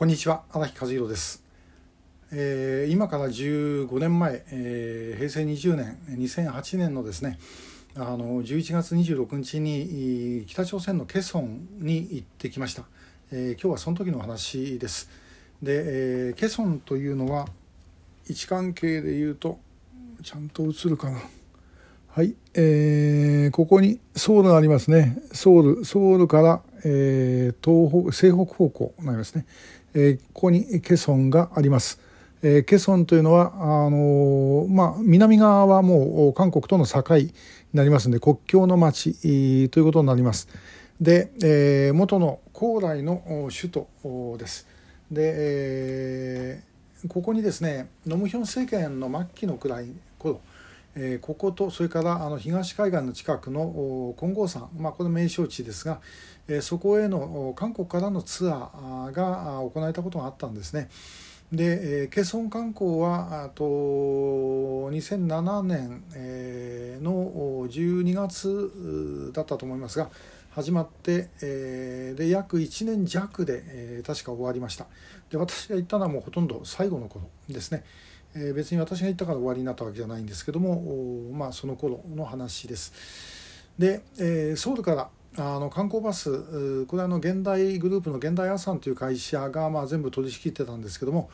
こんにちは荒木和弘です、えー、今から15年前、えー、平成20年2008年のですねあの11月26日に北朝鮮のケソンに行ってきました、えー、今日はその時の話ですで、え、ケソンというのは位置関係で言うとちゃんと映るかなはい、えー、ここにソウルがありますね。ソウル、ソウルから、えー、東北、西北方向になりますね。えー、ここにケソンがあります。えー、ケソンというのは、あのー、まあ、南側はもう韓国との境になりますので、国境の町ということになります。で、えー、元の高麗の首都です。で、えー、ここにですね、ノムヒョン政権の末期のくらい頃、え、こことそれからあの東海岸の近くの金剛山、まあ、これ名勝地ですが、え、そこへの韓国からのツアーが行われたことがあったんですね。で、えー、ケソン観光はあと2007年、えー、の12月だったと思いますが始まって、えー、で約1年弱で、えー、確か終わりましたで私が行ったのはもうほとんど最後の頃ですね。え、別に私が言ったから終わりになったわけじゃないんですけどもまあその頃の話です。で、え、ソウルからあの観光バスこれはの現代グループの現代アサンという会社がまあ全部取り仕切ってたんですけども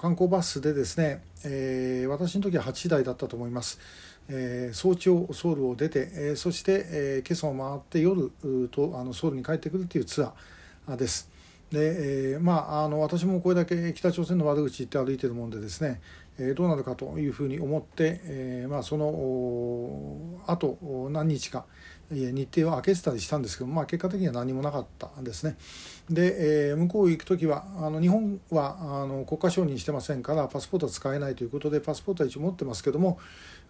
観光バスでですね、えー、私の時は8台だったと思います、えー、早朝ソウルを出て、えー、そして、えー、ケソンを回って夜とあのソウルに帰ってくるというツアーです。で、えー、まああの私もこれだけ北朝鮮の悪口言って歩いてるもんでですね、えー、どうなるかというふうに思って、えー、まあそのあと何日か日程を空けてたりしたんですけど、まあ、結果的には何もなかったんですね。で、えー、向こう行く時はあの日本はあの国家承認してませんからパスポートは使えないということでパスポートは一応持ってますけども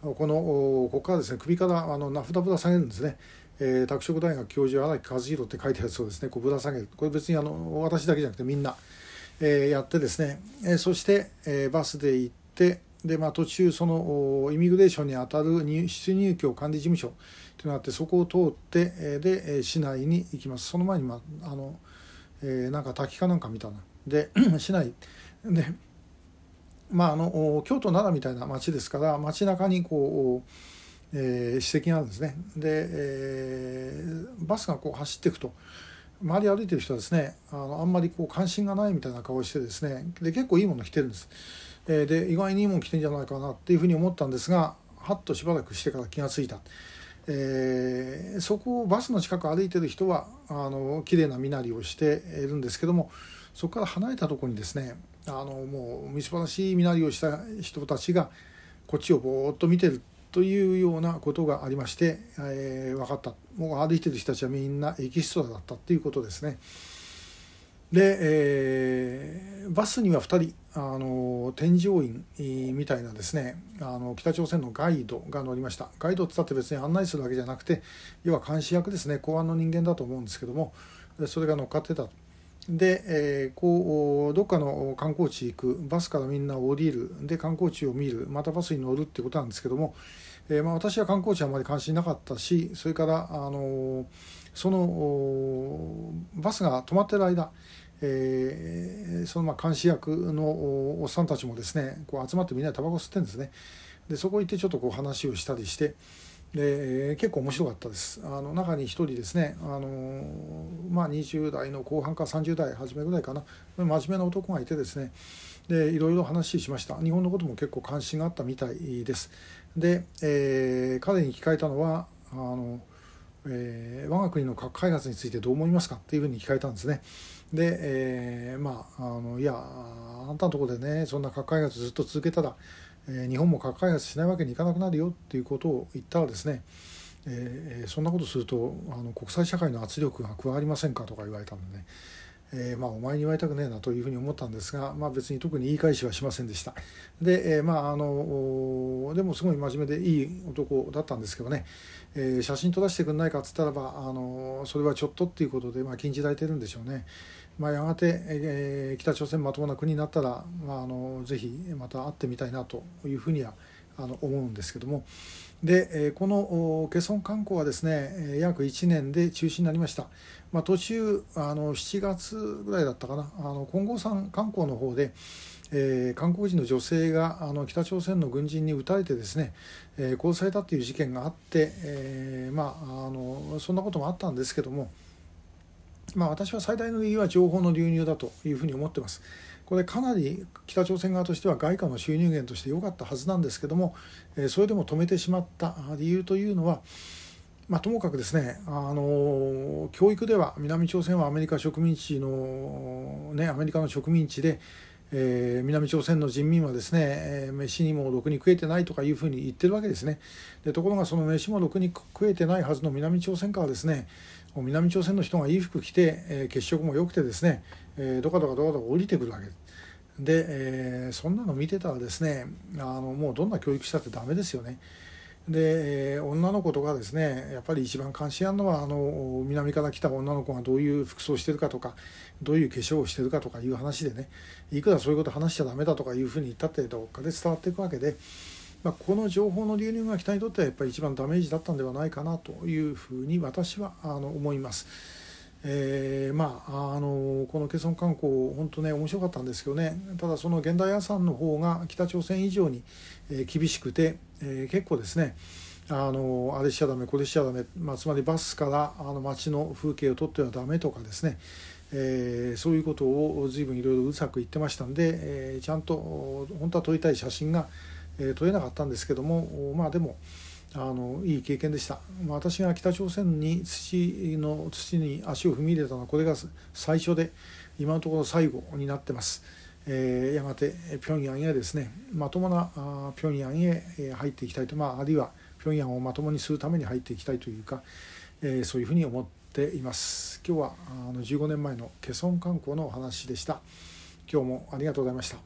このここからですね首からあの名札ぶら下げるんですね。えー、拓殖大学教授荒木和弘って書いてあるそうですねこうぶら下げる。これ別にあの私だけじゃなくてみんな、えー、やってですね、えー、そして、えー、バスで行ってで、まあ、途中そのイミグレーションにあたる出入境管理事務所というのがあってそこを通ってえで市内に行きます。その前に、まああのえー、なんか滝かなんか見たいな。で 市内。でまああの京都奈良みたいな町ですから街中にこうえー、史跡があるんですね。で、えー、バスがこう走っていくと周り歩いてる人はですねあのあんまりこう関心がないみたいな顔をしてですねで結構いいもの着てるんです、えー、で意外にいいもの着てんじゃないかなっていうふうに思ったんですがはっとしばらくしてから気が付いた、えー、そこをバスの近く歩いてる人はあの綺麗な身なりをしているんですけどもそこから離れたところにですねあのもうみすばらしい身なりをした人たちがこっちをぼーっと見てるというようなことがありまして、えー、分かったもう歩いてる人たちはみんなエキストラだったっていうことですね。で、えー、バスには2人あの添乗員みたいなですねあの北朝鮮のガイドが乗りましたガイドって言ったって別に案内するわけじゃなくて要は監視役ですね公安の人間だと思うんですけどもそれが乗っかってた。で、えー、こうどっかの観光地行くバスからみんな降りるで観光地を見るまたバスに乗るってことなんですけども、えー、まあ、私は観光地はあまり関心なかったしそれからあのそのバスが止まってる間、え、そのまあ監視役のおっさんたちもですねこう集まってみんなでタバコ吸ってるんですね。でそこ行ってちょっとこう話をしたりしてで結構面白かったです。あの中に1人ですねあの、まあ、20代の後半か30代初めぐらいかな真面目な男がいてですねでいろいろ話しました。日本のことも結構関心があったみたいです。で、えー、彼に聞かれたのはあの、えー、我が国の核開発についてどう思いますかっていうふうに聞かれたんですね。で、えー、まああのいやあんたのとこでねそんな核開発ずっと続けたらえ日本も核開発しないわけにいかなくなるよっていうことを言ったらですね、え、そんなことするとあの国際社会の圧力が加わりませんかとか言われたのでね、えー、まあ、お前に言われたくねえなというふうに思ったんですが、まあ、別に特に言い返しはしませんでした。で、えー、まあ、あのでもすごい真面目でいい男だったんですけどね、え、写真撮らせてくんないかっつったらば、あのそれはちょっとっていうことで、まあ、禁じられてるんでしょうね。まあ、やがて、えー、北朝鮮まともな国になったら、まあ、あのぜひまた会ってみたいなというふうにはあの思うんですけども。でこのケソン観光はですね約1年で中止になりました、まあ、途中あの7月ぐらいだったかな。あの金剛山観光の方で、えー、韓国人の女性があの北朝鮮の軍人に撃たれてですね、えー、殺されたという事件があって、えー、まあ、あのそんなこともあったんですけども、まあ、私は最大の理由は情報の流入だというふうに思ってます。これかなり北朝鮮側としては外貨の収入源として良かったはずなんですけども、えそれでも止めてしまった理由というのは、まあ、ともかくですねあの教育では南朝鮮はアメリカ植民地の、ね、アメリカの植民地で、えー、南朝鮮の人民はですね、えー、飯にもろくに食えてないとかいうふうに言ってるわけですねでところがその飯もろくに食えてないはずの南朝鮮からですね南朝鮮の人がいい服着て、えー、血色も良くてですね、えー、どかどかどかどか降りてくるわけで、えー、そんなの見てたらですねあのもうどんな教育したってダメですよね。で、女の子とかですねやっぱり一番関心あるのはあの南から来た女の子がどういう服装してるかとかどういう化粧をしてるかとかいう話でねいくらそういうこと話しちゃダメだとかいうふうに言ったってどっかで伝わっていくわけで。まあ、この情報の流入が北にとってはやっぱり一番ダメージだったんではないかなというふうに私はあの思います。えー、まああのこのケソン観光本当ね面白かったんですけどねただその現代アさんの方が北朝鮮以上に、えー、厳しくて、えー、結構ですねあのあれしちゃダメこれしちゃダメ、まあ、つまりバスからあの街の風景を撮ってはダメとかですね、えー、そういうことを随分いろいろうるさく言ってましたんで、えー、ちゃんと本当は撮りたい写真が、え、撮れなかったんですけどもまあでもあのいい経験でした。ま私が北朝鮮に土の土に足を踏み入れたのはこれが最初で今のところ最後になってます、えー、やがて平壌へですねまともな平壌へ入っていきたいと、まあ、あるいは平壌をまともにするために入っていきたいというか、えー、そういうふうに思っています。今日はあの15年前のケソン観光のお話でした。今日もありがとうございました。